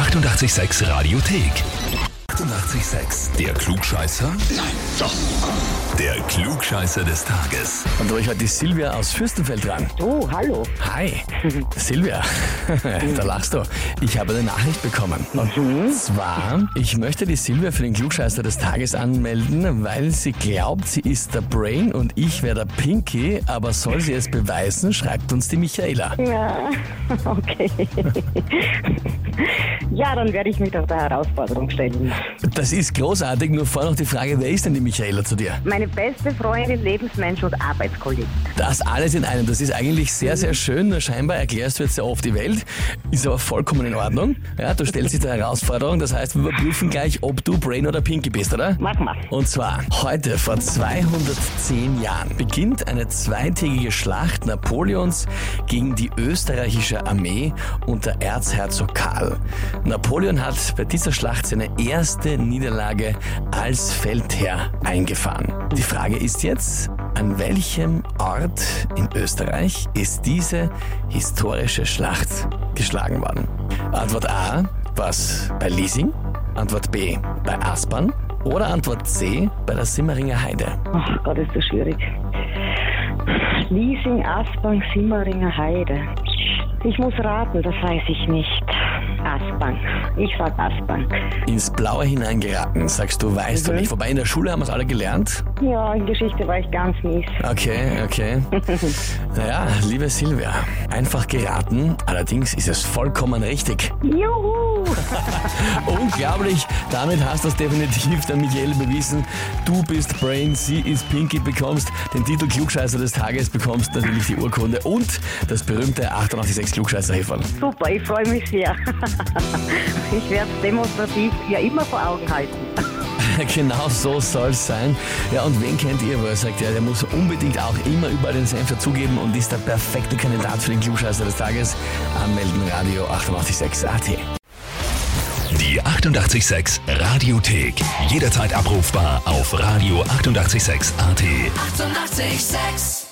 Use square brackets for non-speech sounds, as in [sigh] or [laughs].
886 Radiothek. 886, der Klugscheißer? Nein, doch. Der Klugscheißer des Tages. Und da ich heute die Silvia aus Fürstenfeld dran. Oh, hallo. Hi, Silvia. [laughs] da lachst du. Ich habe eine Nachricht bekommen. Und zwar, ich möchte die Silvia für den Klugscheißer des Tages anmelden, weil sie glaubt, sie ist der Brain und ich wäre der Pinky, aber soll sie es beweisen, schreibt uns die Michaela. Ja, [laughs] okay. Ja, dann werde ich mich doch der Herausforderung stellen. Das ist großartig, nur vor noch die Frage, wer ist denn die Michaela zu dir? Meine beste Freundin, Lebensmensch und Arbeitskollegin. Das alles in einem, das ist eigentlich sehr, sehr schön, nur scheinbar erklärst du jetzt sehr oft die Welt, ist aber vollkommen in Ordnung. Ja, du stellst dich der Herausforderung, das heißt, wir überprüfen gleich, ob du Brain oder Pinky bist, oder? Mach mal. Und zwar, heute vor 210 Jahren beginnt eine zweitägige Schlacht Napoleons gegen die österreichische Armee unter Erzherzog Karl. Napoleon hat bei dieser Schlacht seine erste Niederlage als Feldherr eingefahren. Die Frage ist jetzt, an welchem Ort in Österreich ist diese historische Schlacht geschlagen worden? Antwort A, was bei Liesing? Antwort B, bei Aspern? Oder Antwort C, bei der Simmeringer Heide? Ach Gott, ist das schwierig. Liesing, Aspang, Simmeringer Heide. Ich muss raten, das weiß ich nicht. Aspang. Ich sag Aspang. Ins Blaue hineingeraten, sagst du, weißt du nicht. Wobei in der Schule haben wir es alle gelernt. Ja, in Geschichte war ich ganz mies. Okay, okay. [laughs] naja, liebe Silvia, einfach geraten, allerdings ist es vollkommen richtig. Juhu! [laughs] Unglaublich, damit hast du es definitiv der Michael bewiesen. Du bist Brain, sie ist Pinky, bekommst den Titel Klugscheißer des Tages, bekommst natürlich die Urkunde und das berühmte 886 klugscheißer -Häferl. Super, ich freue mich sehr. [laughs] ich werde es demonstrativ ja immer vor Augen halten. [laughs] genau so soll es sein. Ja, und wen kennt ihr, wo er sagt, ja, der muss unbedingt auch immer überall den Senf dazugeben und ist der perfekte Kandidat für den Klugscheißer des Tages? Anmelden, Radio 886 AT. Die 886 Radiothek. Jederzeit abrufbar auf radio886.at. 886! 886